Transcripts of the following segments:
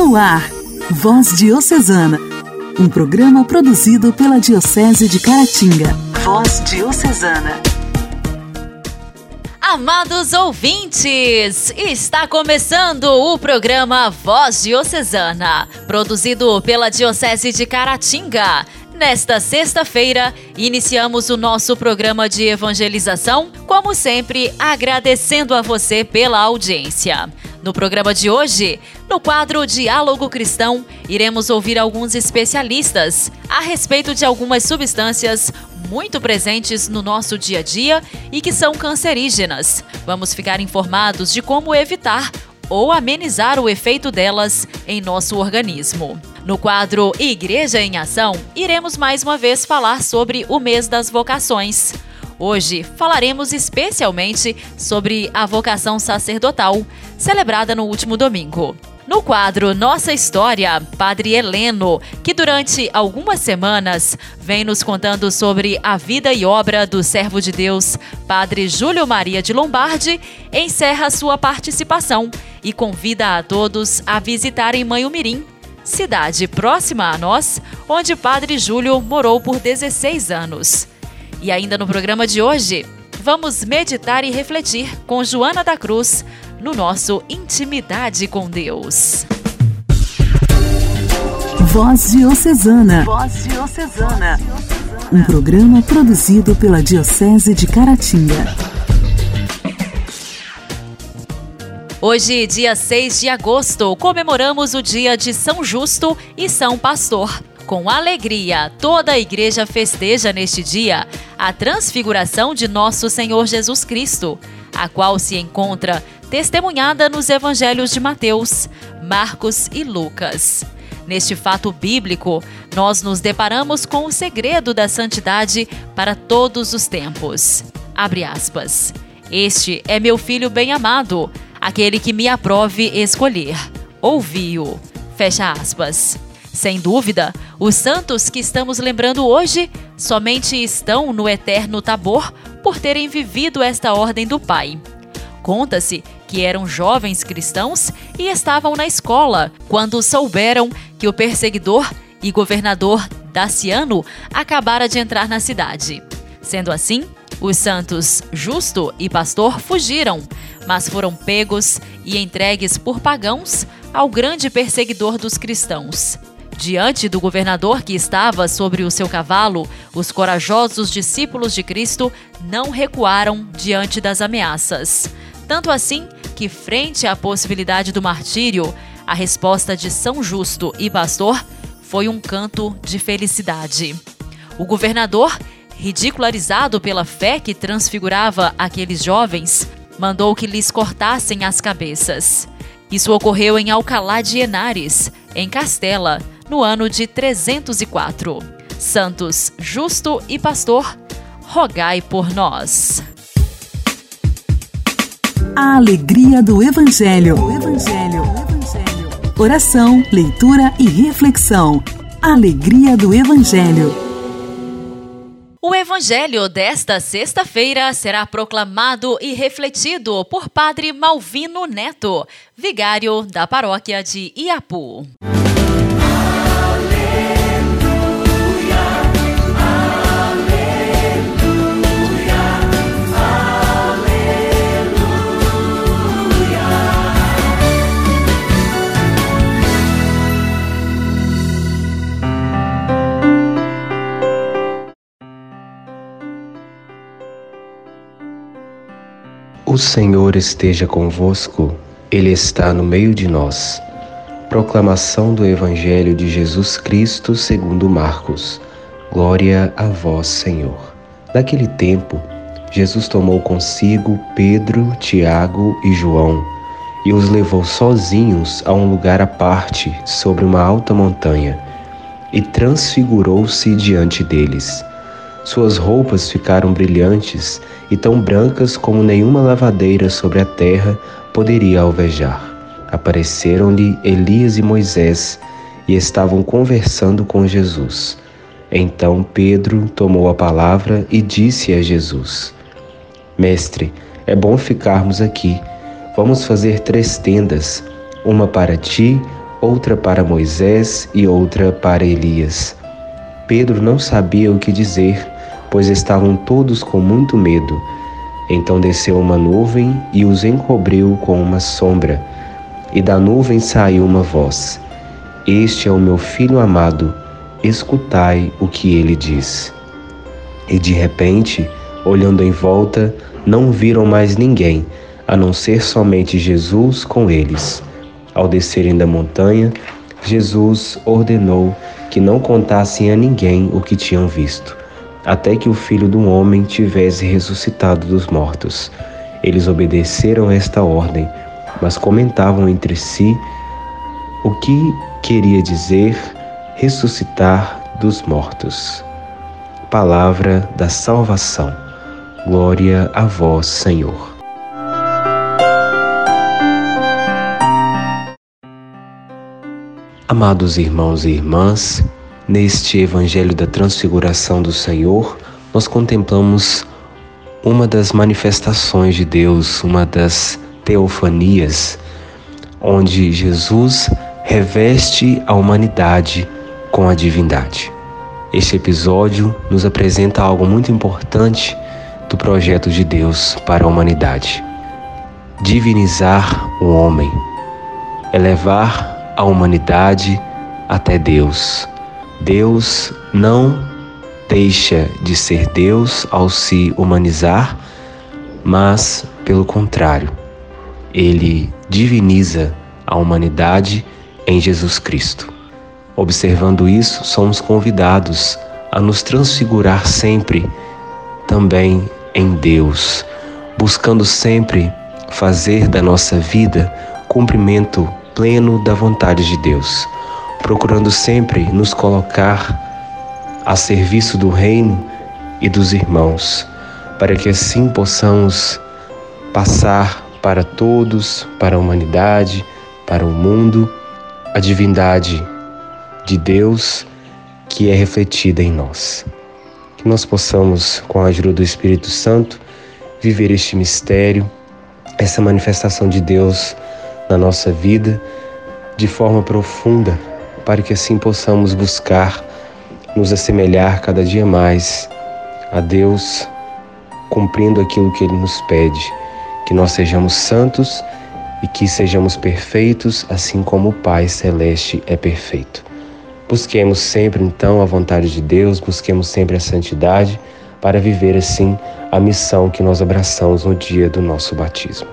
No ar, Voz Diocesana, um programa produzido pela Diocese de Caratinga. Voz Diocesana. Amados ouvintes, está começando o programa Voz Diocesana, produzido pela Diocese de Caratinga. Nesta sexta-feira, iniciamos o nosso programa de evangelização, como sempre, agradecendo a você pela audiência. No programa de hoje, no quadro Diálogo Cristão, iremos ouvir alguns especialistas a respeito de algumas substâncias muito presentes no nosso dia a dia e que são cancerígenas. Vamos ficar informados de como evitar ou amenizar o efeito delas em nosso organismo. No quadro Igreja em Ação, iremos mais uma vez falar sobre o mês das vocações. Hoje falaremos especialmente sobre a vocação sacerdotal, celebrada no último domingo. No quadro Nossa História, Padre Heleno, que durante algumas semanas vem nos contando sobre a vida e obra do servo de Deus, Padre Júlio Maria de Lombardi, encerra sua participação e convida a todos a visitarem Manhumirim, cidade próxima a nós, onde Padre Júlio morou por 16 anos. E ainda no programa de hoje, vamos meditar e refletir com Joana da Cruz no nosso Intimidade com Deus. Voz Diocesana. Voz Diocesana. Um programa produzido pela Diocese de Caratinga. Hoje, dia 6 de agosto, comemoramos o dia de São Justo e São Pastor. Com alegria, toda a igreja festeja neste dia a transfiguração de nosso Senhor Jesus Cristo, a qual se encontra testemunhada nos evangelhos de Mateus, Marcos e Lucas. Neste fato bíblico, nós nos deparamos com o segredo da santidade para todos os tempos. Abre aspas. Este é meu filho bem-amado, aquele que me aprove escolher. Ouvi-o. Fecha aspas. Sem dúvida, os santos que estamos lembrando hoje somente estão no eterno Tabor por terem vivido esta ordem do Pai. Conta-se que eram jovens cristãos e estavam na escola quando souberam que o perseguidor e governador Daciano acabara de entrar na cidade. Sendo assim, os santos Justo e Pastor fugiram, mas foram pegos e entregues por pagãos ao grande perseguidor dos cristãos. Diante do governador que estava sobre o seu cavalo, os corajosos discípulos de Cristo não recuaram diante das ameaças. Tanto assim que, frente à possibilidade do martírio, a resposta de São Justo e Pastor foi um canto de felicidade. O governador, ridicularizado pela fé que transfigurava aqueles jovens, mandou que lhes cortassem as cabeças. Isso ocorreu em Alcalá de Henares, em Castela, no ano de 304. Santos, justo e pastor, rogai por nós. A alegria do Evangelho. O Evangelho. O Evangelho. Oração, leitura e reflexão. Alegria do Evangelho. O Evangelho desta sexta-feira será proclamado e refletido por Padre Malvino Neto, vigário da paróquia de Iapu. O Senhor esteja convosco, Ele está no meio de nós. Proclamação do Evangelho de Jesus Cristo segundo Marcos. Glória a vós, Senhor. Naquele tempo, Jesus tomou consigo Pedro, Tiago e João e os levou sozinhos a um lugar à parte, sobre uma alta montanha, e transfigurou-se diante deles. Suas roupas ficaram brilhantes e tão brancas como nenhuma lavadeira sobre a terra poderia alvejar. Apareceram-lhe Elias e Moisés e estavam conversando com Jesus. Então Pedro tomou a palavra e disse a Jesus: Mestre, é bom ficarmos aqui. Vamos fazer três tendas: uma para ti, outra para Moisés e outra para Elias. Pedro não sabia o que dizer, pois estavam todos com muito medo. Então desceu uma nuvem e os encobriu com uma sombra. E da nuvem saiu uma voz: Este é o meu filho amado, escutai o que ele diz. E de repente, olhando em volta, não viram mais ninguém, a não ser somente Jesus com eles. Ao descerem da montanha, Jesus ordenou que não contassem a ninguém o que tinham visto, até que o filho do homem tivesse ressuscitado dos mortos. Eles obedeceram esta ordem, mas comentavam entre si o que queria dizer ressuscitar dos mortos. Palavra da salvação. Glória a vós, Senhor. Amados irmãos e irmãs, neste Evangelho da Transfiguração do Senhor, nós contemplamos uma das manifestações de Deus, uma das teofanias, onde Jesus reveste a humanidade com a divindade. Este episódio nos apresenta algo muito importante do projeto de Deus para a humanidade: divinizar o homem, elevar a humanidade até Deus. Deus não deixa de ser Deus ao se humanizar, mas, pelo contrário, ele diviniza a humanidade em Jesus Cristo. Observando isso, somos convidados a nos transfigurar sempre também em Deus, buscando sempre fazer da nossa vida cumprimento pleno da vontade de Deus, procurando sempre nos colocar a serviço do Reino e dos irmãos, para que assim possamos passar para todos, para a humanidade, para o mundo, a divindade de Deus que é refletida em nós. Que nós possamos, com a ajuda do Espírito Santo, viver este mistério, essa manifestação de Deus na nossa vida de forma profunda, para que assim possamos buscar nos assemelhar cada dia mais a Deus, cumprindo aquilo que Ele nos pede, que nós sejamos santos e que sejamos perfeitos, assim como o Pai Celeste é perfeito. Busquemos sempre então a vontade de Deus, busquemos sempre a santidade para viver assim a missão que nós abraçamos no dia do nosso batismo.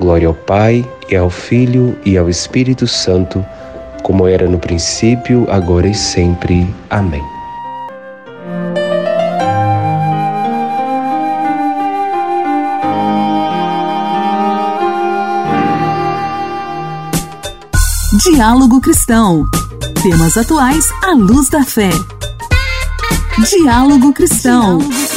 Glória ao Pai, e ao Filho, e ao Espírito Santo, como era no princípio, agora e sempre. Amém. Diálogo Cristão. Temas atuais à luz da fé. Diálogo Cristão. Diálogo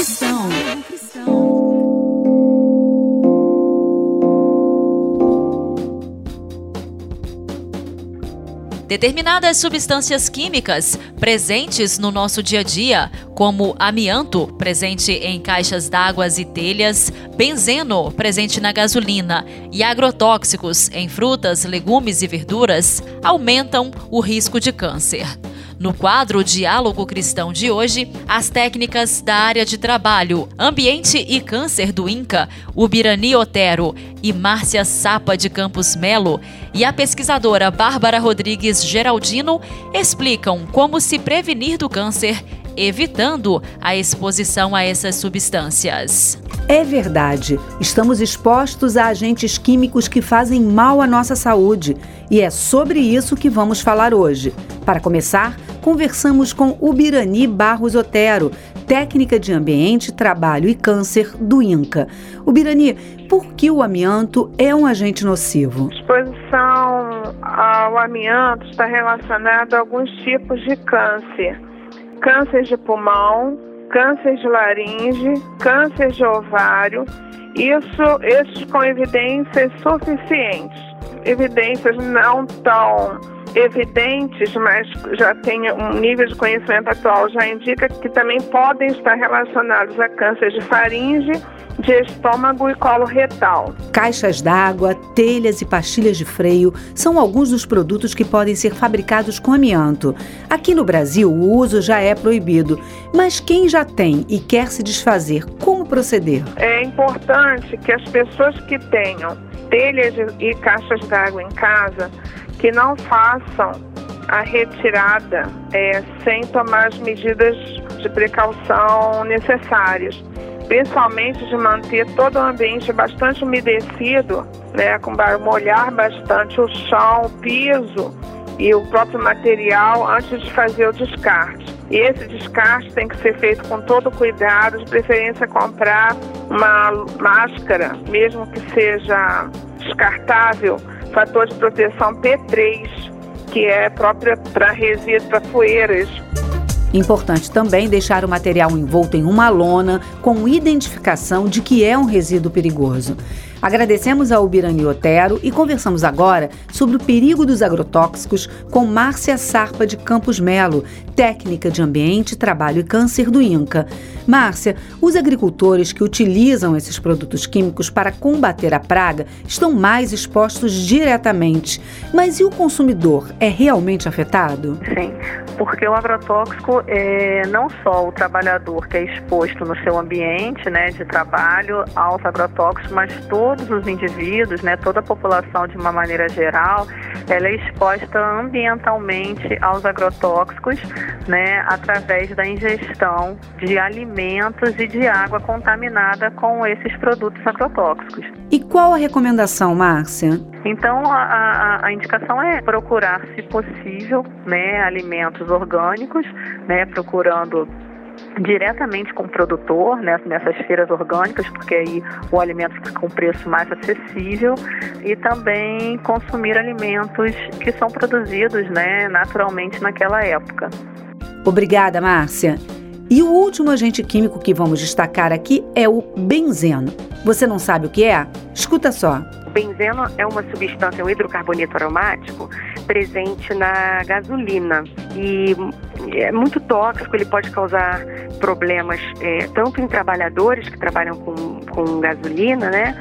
Determinadas substâncias químicas presentes no nosso dia a dia, como amianto, presente em caixas d'água e telhas, benzeno, presente na gasolina, e agrotóxicos em frutas, legumes e verduras, aumentam o risco de câncer. No quadro Diálogo Cristão de hoje, as técnicas da área de trabalho, ambiente e câncer do INCA, Ubirani Otero e Márcia Sapa de Campos Melo e a pesquisadora Bárbara Rodrigues Geraldino explicam como se prevenir do câncer evitando a exposição a essas substâncias. É verdade, estamos expostos a agentes químicos que fazem mal à nossa saúde e é sobre isso que vamos falar hoje. Para começar, conversamos com Ubirani Barros Otero, técnica de ambiente, trabalho e câncer do INCA. Ubirani, por que o amianto é um agente nocivo? A exposição ao amianto está relacionada a alguns tipos de câncer câncer de pulmão, câncer de laringe, câncer de ovário, isso, esses com evidências suficientes. Evidências não tão evidentes, mas já tem um nível de conhecimento atual, já indica que também podem estar relacionados a câncer de faringe de estômago e colo retal. Caixas d'água, telhas e pastilhas de freio são alguns dos produtos que podem ser fabricados com amianto. Aqui no Brasil, o uso já é proibido, mas quem já tem e quer se desfazer, como proceder? É importante que as pessoas que tenham telhas e caixas d'água em casa que não façam a retirada é, sem tomar as medidas de precaução necessárias principalmente de manter todo o ambiente bastante umedecido, né, com molhar bastante o chão, o piso e o próprio material antes de fazer o descarte. E esse descarte tem que ser feito com todo cuidado, de preferência comprar uma máscara, mesmo que seja descartável, fator de proteção P3, que é própria para resíduos, para poeiras, Importante também deixar o material envolto em uma lona com identificação de que é um resíduo perigoso. Agradecemos ao Ubirani Otero e conversamos agora sobre o perigo dos agrotóxicos com Márcia Sarpa de Campos Melo, técnica de ambiente, trabalho e câncer do INCA. Márcia, os agricultores que utilizam esses produtos químicos para combater a praga estão mais expostos diretamente. Mas e o consumidor é realmente afetado? Sim, porque o agrotóxico é não só o trabalhador que é exposto no seu ambiente né, de trabalho aos agrotóxicos, mas todo todos os indivíduos, né, toda a população de uma maneira geral, ela é exposta ambientalmente aos agrotóxicos, né, através da ingestão de alimentos e de água contaminada com esses produtos agrotóxicos. E qual a recomendação, Márcia? Então, a, a, a, indicação é procurar, se possível, né, alimentos orgânicos, né, procurando diretamente com o produtor né, nessas feiras orgânicas, porque aí o alimento fica com preço mais acessível e também consumir alimentos que são produzidos né, naturalmente naquela época. Obrigada, Márcia. E o último agente químico que vamos destacar aqui é o benzeno. Você não sabe o que é? Escuta só. O benzeno é uma substância, um hidrocarboneto aromático presente na gasolina e é muito tóxico, ele pode causar problemas é, tanto em trabalhadores que trabalham com, com gasolina, né?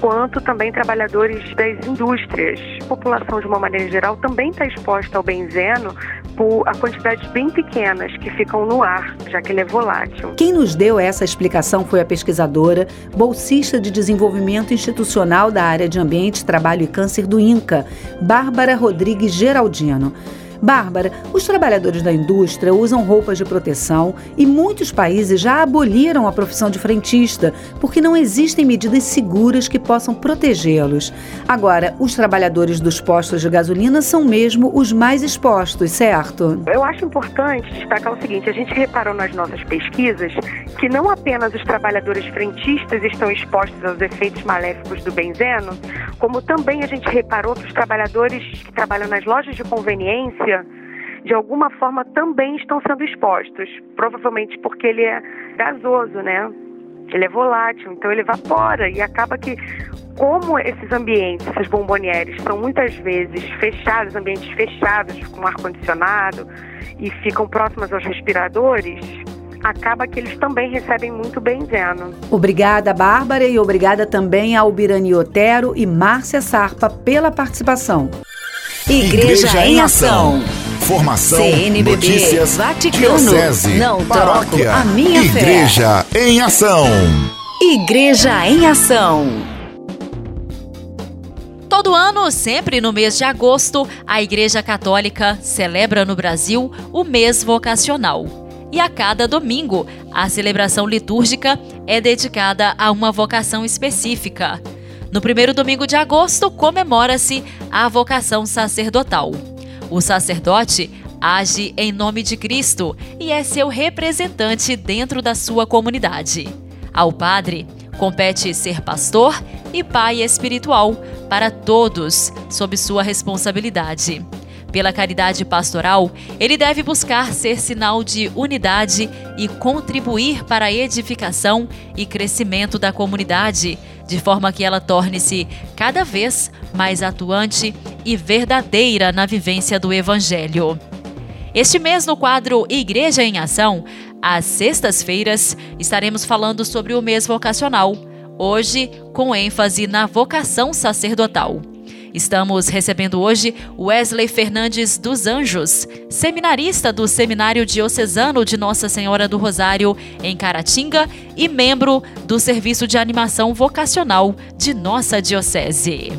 quanto também trabalhadores das indústrias. A população, de uma maneira geral, também está exposta ao benzeno por a quantidades bem pequenas que ficam no ar, já que ele é volátil. Quem nos deu essa explicação foi a pesquisadora, bolsista de desenvolvimento institucional da área de ambiente, trabalho e câncer do INCA, Bárbara Rodrigues Geraldino. Bárbara, os trabalhadores da indústria usam roupas de proteção e muitos países já aboliram a profissão de frentista porque não existem medidas seguras que possam protegê-los. Agora, os trabalhadores dos postos de gasolina são mesmo os mais expostos, certo? Eu acho importante destacar o seguinte: a gente reparou nas nossas pesquisas que não apenas os trabalhadores frentistas estão expostos aos efeitos maléficos do benzeno, como também a gente reparou que os trabalhadores que trabalham nas lojas de conveniência de alguma forma também estão sendo expostos, provavelmente porque ele é gasoso, né? Ele é volátil, então ele evapora e acaba que como esses ambientes, essas bombonieres, são muitas vezes fechados, ambientes fechados com ar condicionado e ficam próximas aos respiradores, acaba que eles também recebem muito benzeno. Obrigada, Bárbara, e obrigada também ao Birani Otero e Márcia Sarpa pela participação. Igreja, Igreja em Ação. Formação, CNBB, notícias, Vaticano, diocese, não paróquia, a minha Igreja fé. em Ação. Igreja em Ação. Todo ano, sempre no mês de agosto, a Igreja Católica celebra no Brasil o mês vocacional. E a cada domingo, a celebração litúrgica é dedicada a uma vocação específica. No primeiro domingo de agosto, comemora-se a vocação sacerdotal. O sacerdote age em nome de Cristo e é seu representante dentro da sua comunidade. Ao padre, compete ser pastor e pai espiritual para todos, sob sua responsabilidade. Pela caridade pastoral, ele deve buscar ser sinal de unidade e contribuir para a edificação e crescimento da comunidade, de forma que ela torne-se cada vez mais atuante e verdadeira na vivência do Evangelho. Este mês, no quadro Igreja em Ação, às sextas-feiras, estaremos falando sobre o mês vocacional, hoje com ênfase na vocação sacerdotal. Estamos recebendo hoje Wesley Fernandes dos Anjos, seminarista do Seminário Diocesano de Nossa Senhora do Rosário, em Caratinga, e membro do Serviço de Animação Vocacional de nossa Diocese.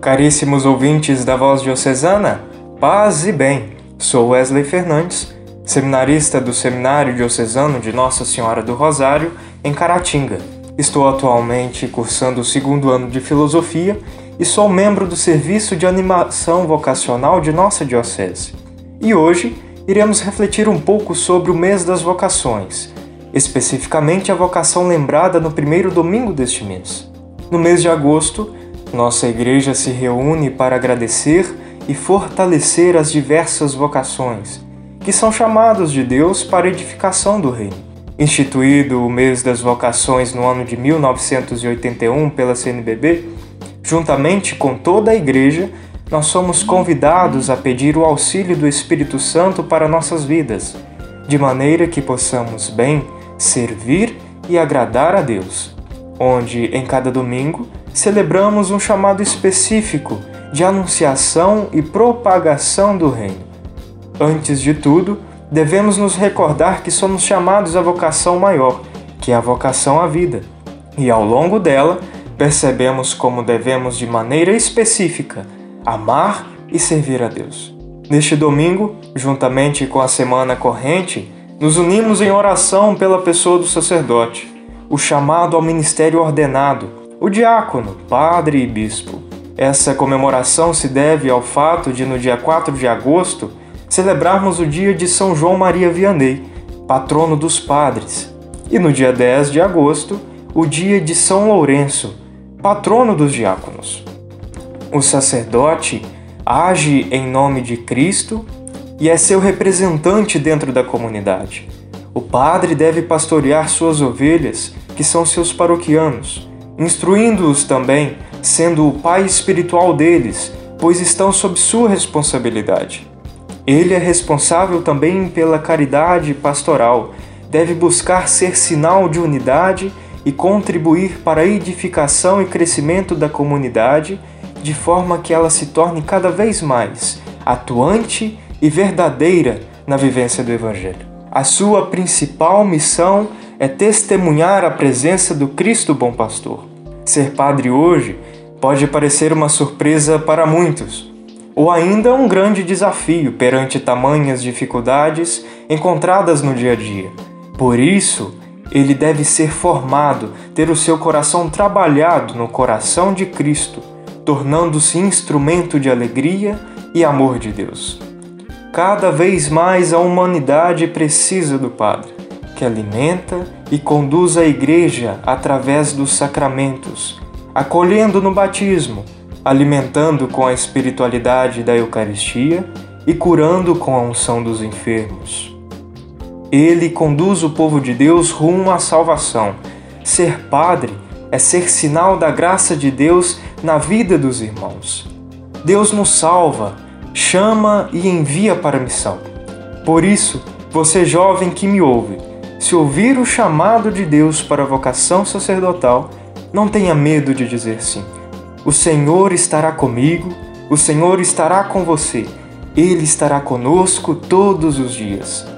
Caríssimos ouvintes da Voz Diocesana, paz e bem. Sou Wesley Fernandes, seminarista do Seminário Diocesano de Nossa Senhora do Rosário, em Caratinga. Estou atualmente cursando o segundo ano de Filosofia e sou membro do Serviço de Animação Vocacional de nossa Diocese. E hoje iremos refletir um pouco sobre o mês das vocações, especificamente a vocação lembrada no primeiro domingo deste mês. No mês de agosto, nossa igreja se reúne para agradecer e fortalecer as diversas vocações, que são chamados de Deus para edificação do reino. Instituído o mês das vocações no ano de 1981 pela CNBB, Juntamente com toda a Igreja, nós somos convidados a pedir o auxílio do Espírito Santo para nossas vidas, de maneira que possamos bem servir e agradar a Deus, onde em cada domingo celebramos um chamado específico de anunciação e propagação do Reino. Antes de tudo, devemos nos recordar que somos chamados à vocação maior, que é a vocação à vida, e ao longo dela percebemos como devemos, de maneira específica, amar e servir a Deus. Neste domingo, juntamente com a semana corrente, nos unimos em oração pela pessoa do sacerdote, o chamado ao ministério ordenado, o diácono, padre e bispo. Essa comemoração se deve ao fato de, no dia 4 de agosto, celebrarmos o dia de São João Maria Vianney, patrono dos padres, e no dia 10 de agosto, o dia de São Lourenço, patrono dos diáconos. O sacerdote age em nome de Cristo e é seu representante dentro da comunidade. O padre deve pastorear suas ovelhas, que são seus paroquianos, instruindo-os também, sendo o pai espiritual deles, pois estão sob sua responsabilidade. Ele é responsável também pela caridade pastoral, deve buscar ser sinal de unidade e contribuir para a edificação e crescimento da comunidade, de forma que ela se torne cada vez mais atuante e verdadeira na vivência do Evangelho. A sua principal missão é testemunhar a presença do Cristo Bom Pastor. Ser padre hoje pode parecer uma surpresa para muitos, ou ainda um grande desafio perante tamanhas dificuldades encontradas no dia a dia. Por isso, ele deve ser formado, ter o seu coração trabalhado no coração de Cristo, tornando-se instrumento de alegria e amor de Deus. Cada vez mais a humanidade precisa do Padre, que alimenta e conduz a Igreja através dos sacramentos, acolhendo no batismo, alimentando com a espiritualidade da Eucaristia e curando com a unção dos enfermos. Ele conduz o povo de Deus rumo à salvação. Ser padre é ser sinal da graça de Deus na vida dos irmãos. Deus nos salva, chama e envia para a missão. Por isso, você jovem que me ouve, se ouvir o chamado de Deus para a vocação sacerdotal, não tenha medo de dizer sim. O Senhor estará comigo, o Senhor estará com você, Ele estará conosco todos os dias.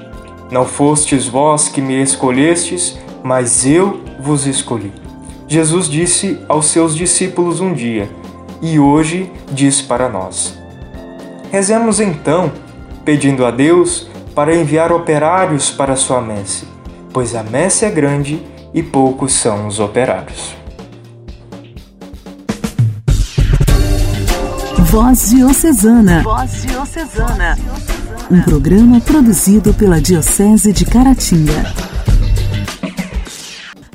Não fostes vós que me escolhestes, mas eu vos escolhi. Jesus disse aos seus discípulos um dia, e hoje diz para nós. Rezemos então, pedindo a Deus para enviar operários para a sua messe, pois a messe é grande e poucos são os operários. Voz Diocesana. Voz Diocesana. Um programa produzido pela Diocese de Caratinga.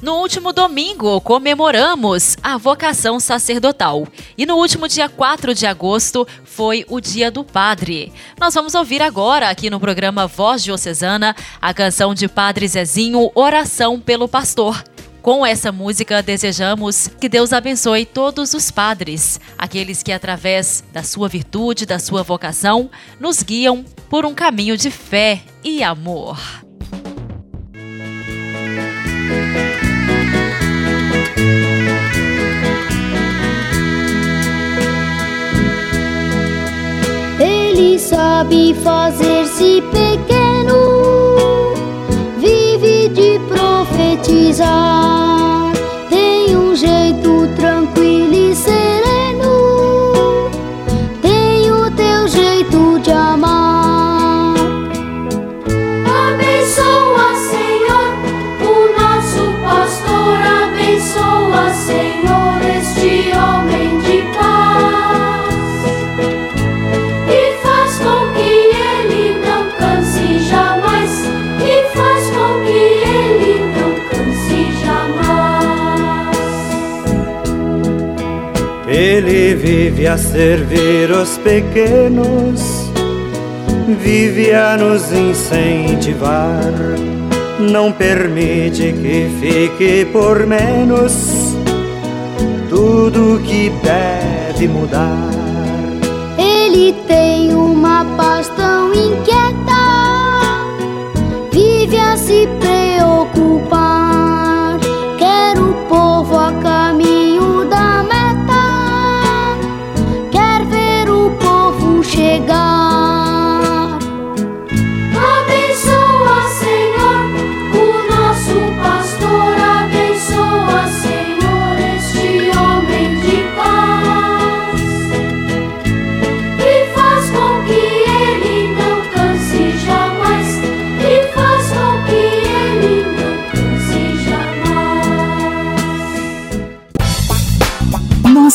No último domingo, comemoramos a vocação sacerdotal. E no último dia 4 de agosto foi o Dia do Padre. Nós vamos ouvir agora, aqui no programa Voz Diocesana, a canção de Padre Zezinho, Oração pelo Pastor. Com essa música, desejamos que Deus abençoe todos os padres, aqueles que, através da sua virtude, da sua vocação, nos guiam por um caminho de fé e amor. Ele sabe fazer-se pequeno, vive de profetizar. Tem um jeito tranquilo vive a servir os pequenos, vive a nos incentivar. Não permite que fique por menos tudo que deve mudar. Ele tem uma paz tão inquieta,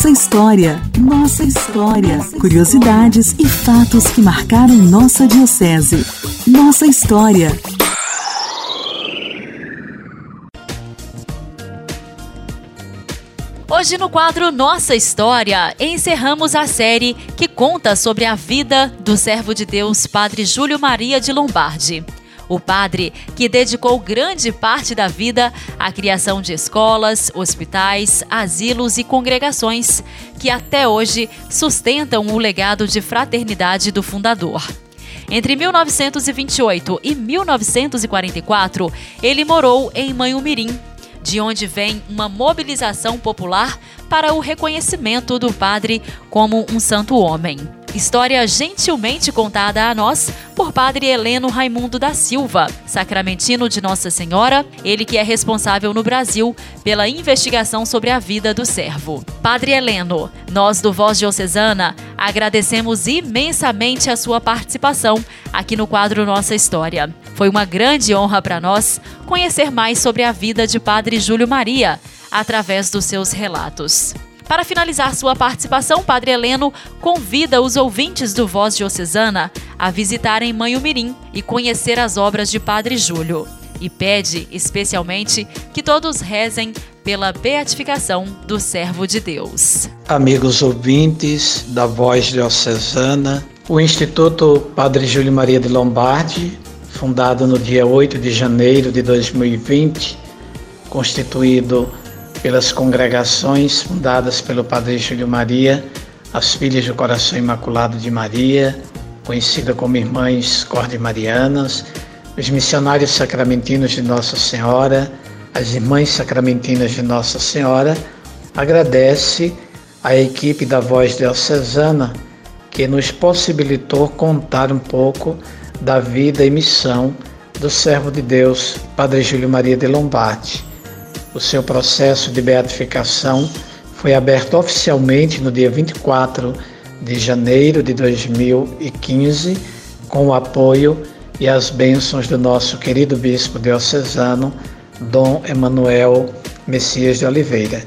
Nossa história, nossa história. Curiosidades e fatos que marcaram nossa diocese. Nossa história. Hoje no quadro Nossa História, encerramos a série que conta sobre a vida do servo de Deus Padre Júlio Maria de Lombardi. O padre que dedicou grande parte da vida à criação de escolas, hospitais, asilos e congregações que até hoje sustentam o legado de fraternidade do fundador. Entre 1928 e 1944, ele morou em Manhumirim, de onde vem uma mobilização popular para o reconhecimento do padre como um santo homem. História gentilmente contada a nós por Padre Heleno Raimundo da Silva, sacramentino de Nossa Senhora, ele que é responsável no Brasil pela investigação sobre a vida do servo. Padre Heleno, nós do Voz Diocesana agradecemos imensamente a sua participação aqui no quadro Nossa História. Foi uma grande honra para nós conhecer mais sobre a vida de Padre Júlio Maria através dos seus relatos. Para finalizar sua participação, Padre Heleno convida os ouvintes do Voz Diocesana a visitarem Manhumirim e conhecer as obras de Padre Júlio. E pede, especialmente, que todos rezem pela beatificação do servo de Deus. Amigos ouvintes da Voz Diocesana, o Instituto Padre Júlio Maria de Lombardi, fundado no dia 8 de janeiro de 2020, constituído pelas congregações fundadas pelo Padre Júlio Maria, as Filhas do Coração Imaculado de Maria, conhecida como Irmãs Cordemarianas, os Missionários Sacramentinos de Nossa Senhora, as Irmãs Sacramentinas de Nossa Senhora, agradece à equipe da Voz Diocesana que nos possibilitou contar um pouco da vida e missão do servo de Deus, Padre Júlio Maria de Lombardi. O seu processo de beatificação foi aberto oficialmente no dia 24 de janeiro de 2015, com o apoio e as bênçãos do nosso querido bispo diocesano, Dom Emanuel Messias de Oliveira.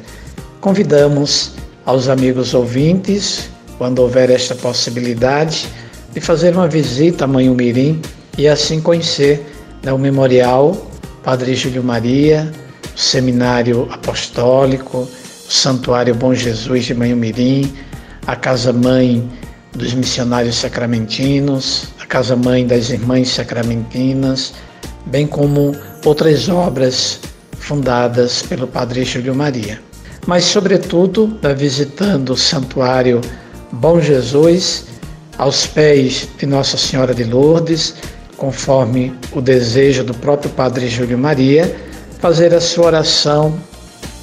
Convidamos aos amigos ouvintes, quando houver esta possibilidade, de fazer uma visita a Manhumirim e assim conhecer né, o Memorial Padre Júlio Maria, o Seminário Apostólico, o Santuário Bom Jesus de Manhumirim, a Casa Mãe dos Missionários Sacramentinos, a Casa Mãe das Irmãs Sacramentinas, bem como outras obras fundadas pelo Padre Júlio Maria. Mas, sobretudo, visitando o Santuário Bom Jesus, aos pés de Nossa Senhora de Lourdes, conforme o desejo do próprio Padre Júlio Maria, fazer a sua oração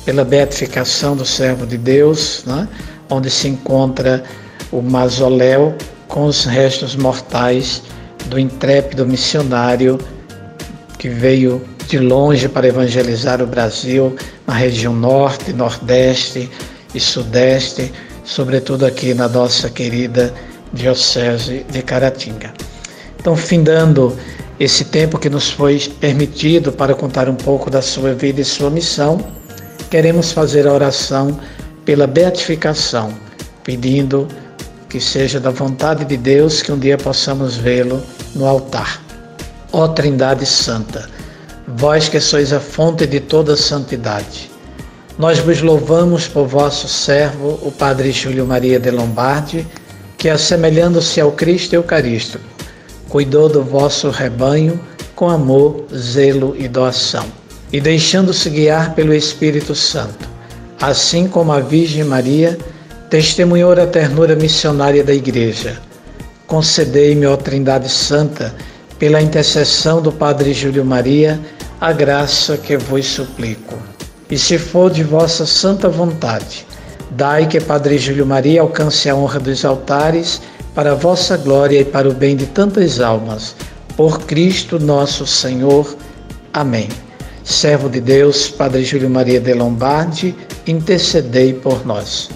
pela beatificação do servo de Deus, né? onde se encontra o mausoléu com os restos mortais do intrépido missionário que veio de longe para evangelizar o Brasil na região norte, nordeste e sudeste, sobretudo aqui na nossa querida Diocese de Caratinga. Então, findando esse tempo que nos foi permitido para contar um pouco da sua vida e sua missão, queremos fazer a oração pela beatificação, pedindo que seja da vontade de Deus que um dia possamos vê-lo no altar. Ó Trindade Santa, vós que sois a fonte de toda santidade, nós vos louvamos por vosso servo, o Padre Júlio Maria de Lombardi, que, assemelhando-se ao Cristo Eucarístico, cuidou do vosso rebanho com amor, zelo e doação, e deixando-se guiar pelo Espírito Santo, assim como a Virgem Maria testemunhou a ternura missionária da Igreja. Concedei-me, ó Trindade Santa, pela intercessão do Padre Júlio Maria, a graça que vos suplico. E se for de vossa santa vontade, dai que Padre Júlio Maria alcance a honra dos altares para a vossa glória e para o bem de tantas almas. Por Cristo nosso Senhor. Amém. Servo de Deus, Padre Júlio Maria de Lombardi, intercedei por nós.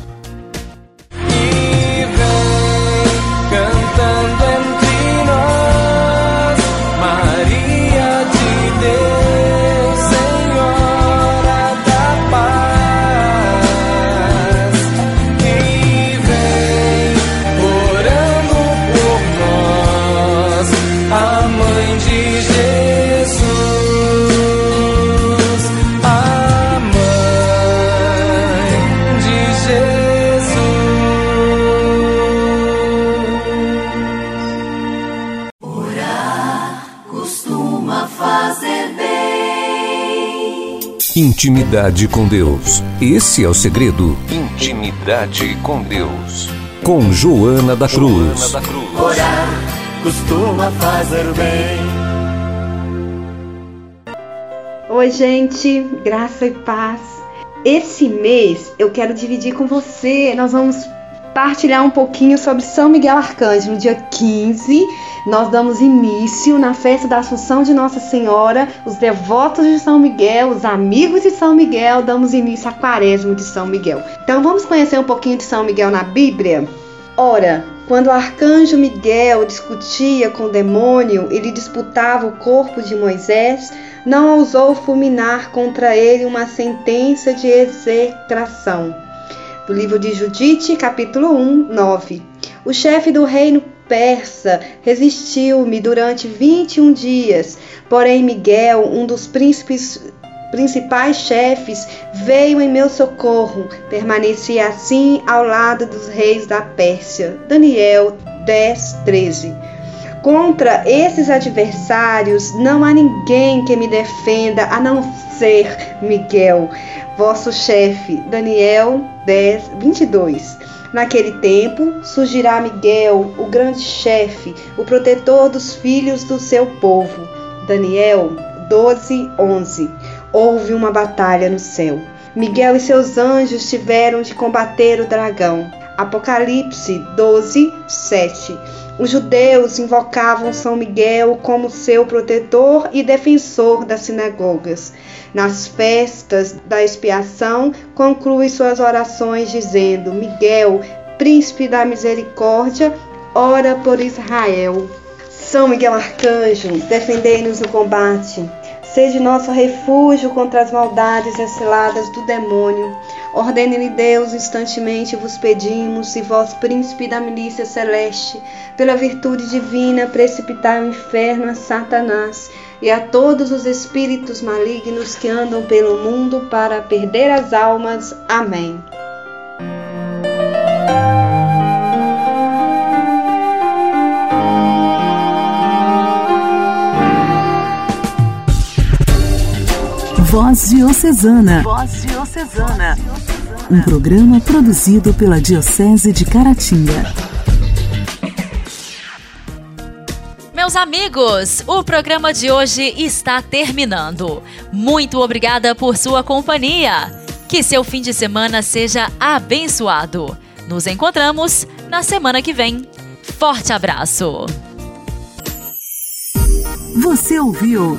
Intimidade com Deus. Esse é o segredo. Intimidade com Deus. Com Joana da Cruz. Joana da Cruz. Orar costuma fazer bem. Oi, gente, graça e paz. Esse mês eu quero dividir com você. Nós vamos partilhar um pouquinho sobre São Miguel Arcanjo no dia 15 nós damos início na festa da Assunção de Nossa Senhora, os devotos de São Miguel, os amigos de São Miguel, damos início à quaresma de São Miguel. Então vamos conhecer um pouquinho de São Miguel na Bíblia? Ora, quando o arcanjo Miguel discutia com o demônio e disputava o corpo de Moisés, não ousou fulminar contra ele uma sentença de execração. Do livro de Judite, capítulo 1, 9. O chefe do reino persa resistiu-me durante 21 dias. Porém, Miguel, um dos príncipes principais chefes, veio em meu socorro. Permaneci assim ao lado dos reis da Pérsia. Daniel 10, 13. Contra esses adversários não há ninguém que me defenda a não ser Miguel, vosso chefe. Daniel 10, 22. Naquele tempo surgirá Miguel, o grande chefe, o protetor dos filhos do seu povo. Daniel 12, 11. Houve uma batalha no céu. Miguel e seus anjos tiveram de combater o dragão. Apocalipse 12, 7. Os judeus invocavam São Miguel como seu protetor e defensor das sinagogas. Nas festas da expiação, conclui suas orações dizendo: Miguel, príncipe da misericórdia, ora por Israel. São Miguel Arcanjo, defendei-nos no combate. Seja nosso refúgio contra as maldades exiladas do demônio. Ordene-lhe Deus, instantemente vos pedimos, e vós, príncipe da milícia celeste, pela virtude divina, precipitai o inferno a Satanás e a todos os espíritos malignos que andam pelo mundo para perder as almas. Amém. Voz Diocesana. Voz Diocesana. Um programa produzido pela Diocese de Caratinga. Meus amigos, o programa de hoje está terminando. Muito obrigada por sua companhia. Que seu fim de semana seja abençoado. Nos encontramos na semana que vem. Forte abraço! Você ouviu